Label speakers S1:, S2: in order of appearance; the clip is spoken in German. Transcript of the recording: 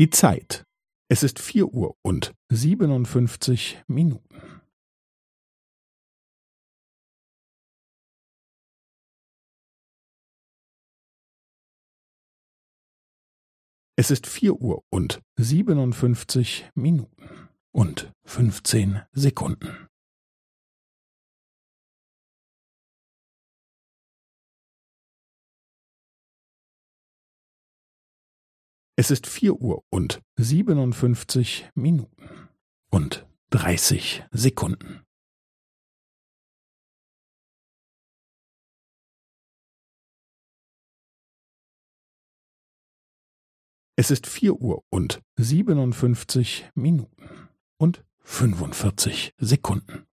S1: Die Zeit. Es ist vier Uhr und siebenundfünfzig Minuten. Es ist vier Uhr und siebenundfünfzig Minuten und fünfzehn Sekunden. Es ist vier Uhr und siebenundfünfzig Minuten und dreißig Sekunden. Es ist vier Uhr und siebenundfünfzig Minuten und fünfundvierzig Sekunden.